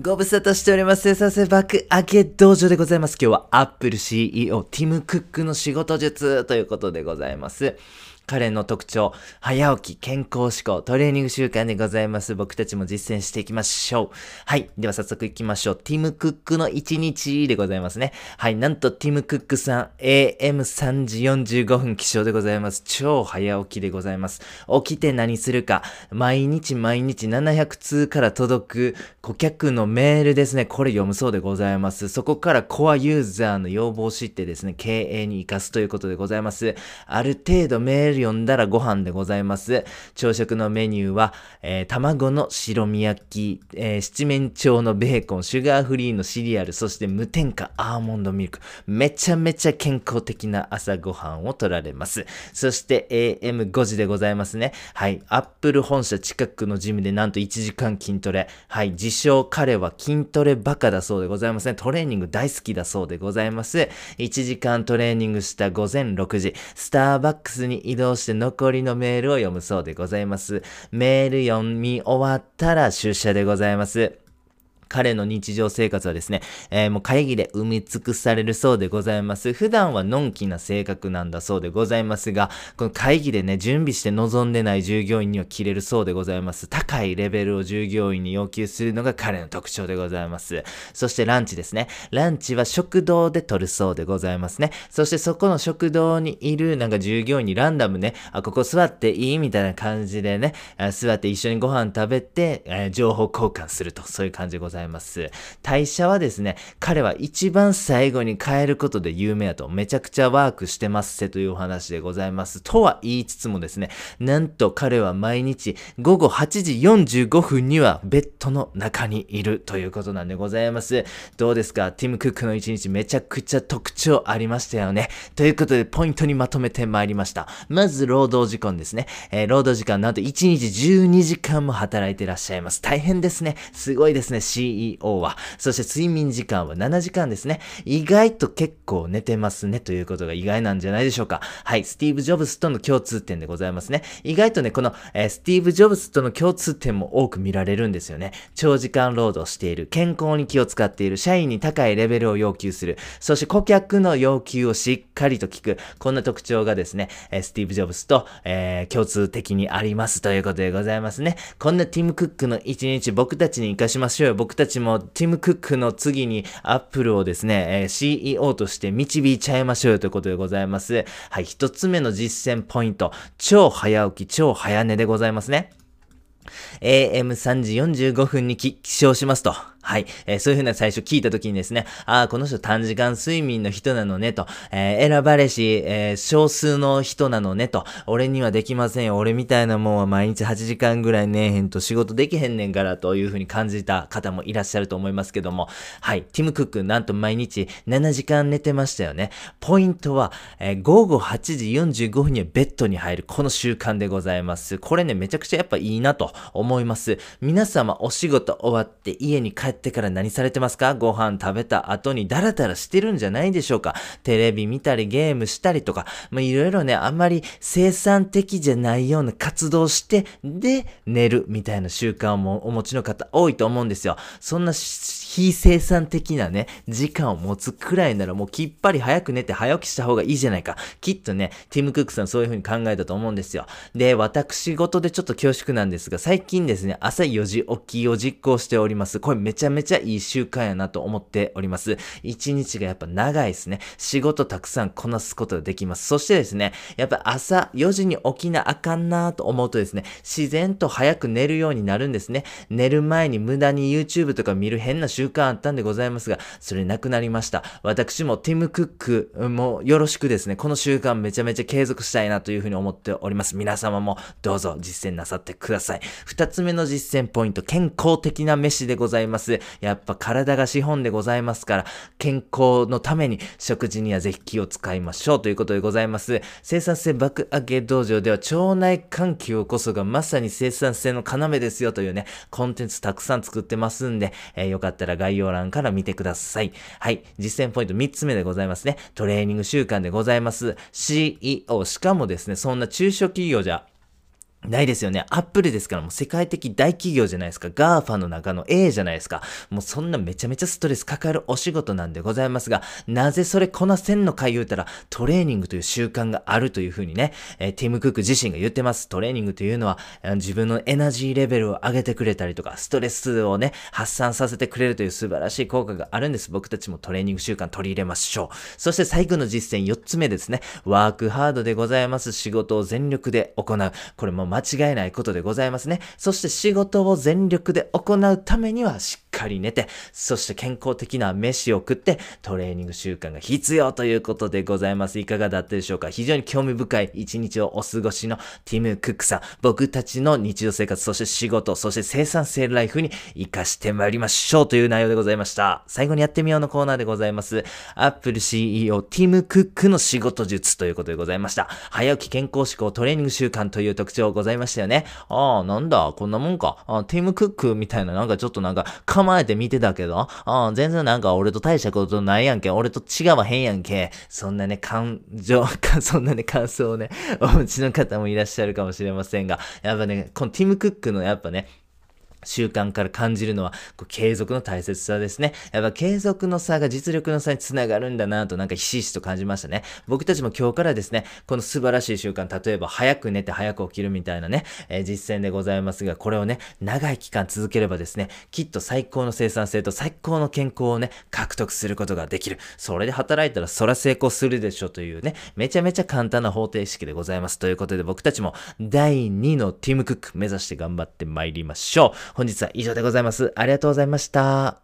ご無沙汰しております。生産性爆上げ道場でございます。今日は Apple CEO ティム・クックの仕事術ということでございます。彼の特徴、早起き、健康志向、トレーニング習慣でございます。僕たちも実践していきましょう。はい。では早速行きましょう。ティム・クックの1日でございますね。はい。なんとティム・クックさん、AM3 時45分起床でございます。超早起きでございます。起きて何するか、毎日毎日700通から届く顧客のメールですね。これ読むそうでございます。そこからコアユーザーの要望を知ってですね、経営に活かすということでございます。ある程度メール読んだらご飯でございます。朝食のメニューは、えー、卵の白身焼き、えー、七面鳥のベーコン、シュガーフリーのシリアル、そして無添加アーモンドミルク。めちゃめちゃ健康的な朝ごはんを取られます。そして AM5 時でございますね。はい。アップル本社近くのジムでなんと1時間筋トレ。はい。自称彼は筋トレバカだそうでございますね。トレーニング大好きだそうでございます。1時間トレーニングした午前6時、スターバックスに移動そして残りのメールを読むそうでございます。メール読み終わったら出社でございます。彼の日常生活はですね、えー、もう会議で埋め尽くされるそうでございます。普段はのんきな性格なんだそうでございますが、この会議でね、準備して臨んでない従業員には切れるそうでございます。高いレベルを従業員に要求するのが彼の特徴でございます。そしてランチですね。ランチは食堂で取るそうでございますね。そしてそこの食堂にいるなんか従業員にランダムね、あ、ここ座っていいみたいな感じでね、座って一緒にご飯食べて、えー、情報交換すると、そういう感じでございます。ざいます。代謝はですね、彼は一番最後に変えることで有名やと、めちゃくちゃワークしてますせというお話でございます。とは言いつつもですね、なんと彼は毎日午後8時45分にはベッドの中にいるということなんでございます。どうですか？ティム・クックの一日めちゃくちゃ特徴ありましたよね。ということで、ポイントにまとめてまいりました。まず、労働時間ですね。えー、労働時間なんと1日12時間も働いてらっしゃいます。大変ですね。すごいですね。CEO は。そして睡眠時間は7時間ですね。意外と結構寝てますねということが意外なんじゃないでしょうか。はい、スティーブ・ジョブズとの共通点でございますね。意外とね、この、えー、スティーブ・ジョブズとの共通点も多く見られるんですよね。長時間労働している、健康に気を使っている、社員に高いレベルを要求する、そして顧客の要求をしっかりと聞く、こんな特徴がですね、えー、スティーブ・ジョブズと、えー、共通的にありますということでございますね。こんなティム・クックの一日僕たちに活かしましょうよ。僕たちもティム・クックの次にアップルをですね、えー、CEO として導いちゃいましょうよということでございます。はい、一つ目の実践ポイント。超早起き、超早寝でございますね。AM3 時45分に起床しますと。はい。えー、そういうふうな最初聞いた時にですね、ああ、この人短時間睡眠の人なのねと、えー、選ばれし、えー、少数の人なのねと、俺にはできませんよ。俺みたいなもんは毎日8時間ぐらい寝えへんと仕事できへんねんからというふうに感じた方もいらっしゃると思いますけども、はい。ティム・クック、なんと毎日7時間寝てましたよね。ポイントは、えー、午後8時45分にはベッドに入る、この習慣でございます。これね、めちゃくちゃやっぱいいなと思います。皆様お仕事終わって家に帰ってってから何されてますか？ご飯食べた後にダラダラしてるんじゃないでしょうか？テレビ見たりゲームしたりとか、まあ、いろいろね、あんまり生産的じゃないような活動して、で、寝るみたいな習慣をお持ちの方多いと思うんですよ。そんな非生産的なね、時間を持つくらいならもうきっぱり早く寝て早起きした方がいいじゃないか。きっとね、ティム・クックさんそういう風に考えたと思うんですよ。で、私事でちょっと恐縮なんですが、最近ですね、朝4時起きを実行しております。これめちゃめちゃいい習慣やなと思っております。一日がやっぱ長いですね。仕事たくさんこなすことができます。そしてですね、やっぱ朝4時に起きなあかんなと思うとですね、自然と早く寝るようになるんですね。寝る前に無駄に YouTube とか見る変な習慣あったんでございますが、それなくなりました。私もティム・クックもよろしくですね、この習慣めちゃめちゃ継続したいなというふうに思っております。皆様もどうぞ実践なさってください。二つ目の実践ポイント、健康的な飯でございます。やっぱ体が資本でございますから、健康のために食事にはぜひ気を使いましょうということでございます。生産性爆上げ道場では腸内環境こそがまさに生産性の要ですよというね、コンテンツたくさん作ってますんで、えー、よかったら概要欄から見てください。はい。実践ポイント3つ目でございますね。トレーニング習慣でございます。CEO。しかもですね、そんな中小企業じゃないですよね。アップルですからもう世界的大企業じゃないですか。 GAFA の中の A じゃないですか。もうそんなめちゃめちゃストレスかかるお仕事なんでございますが、なぜそれこなせんのか言うたら、トレーニングという習慣があるというふうにね、えー、ティム・クック自身が言ってます。トレーニングというのは、自分のエナジーレベルを上げてくれたりとか、ストレスをね、発散させてくれるという素晴らしい効果があるんです。僕たちもトレーニング習慣取り入れましょう。そして最後の実践4つ目ですね。ワークハードでございます。仕事を全力で行う。これも間違いないことでございますね。そして仕事を全力で行うためにはしっかり寝て、そして健康的な飯を食ってトレーニング習慣が必要ということでございます。いかがだったでしょうか？非常に興味深い一日をお過ごしのティム・クックさん。僕たちの日常生活、そして仕事、そして生産性ライフに活かしてまいりましょうという内容でございました。最後にやってみようのコーナーでございます。Apple CEO ティム・クックの仕事術ということでございました。早起き健康志向トレーニング習慣という特徴ございましたよね。ああ、なんだ、こんなもんか。あティム・クックみたいななんかちょっとなんか構えて見てたけど、あ全然なんか俺と大したことないやんけ。俺と違わへんやんけ。そんなね、感情、そんなね、感想をね、お持ちの方もいらっしゃるかもしれませんが、やっぱね、このティム・クックのやっぱね、習慣から感じるのは、継続の大切さですね。やっぱ継続の差が実力の差につながるんだなとなんかひしひしと感じましたね。僕たちも今日からですね、この素晴らしい習慣、例えば早く寝て早く起きるみたいなね、えー、実践でございますが、これをね、長い期間続ければですね、きっと最高の生産性と最高の健康をね、獲得することができる。それで働いたらそら成功するでしょというね、めちゃめちゃ簡単な方程式でございます。ということで僕たちも第2のティムクック目指して頑張って参りましょう。本日は以上でございます。ありがとうございました。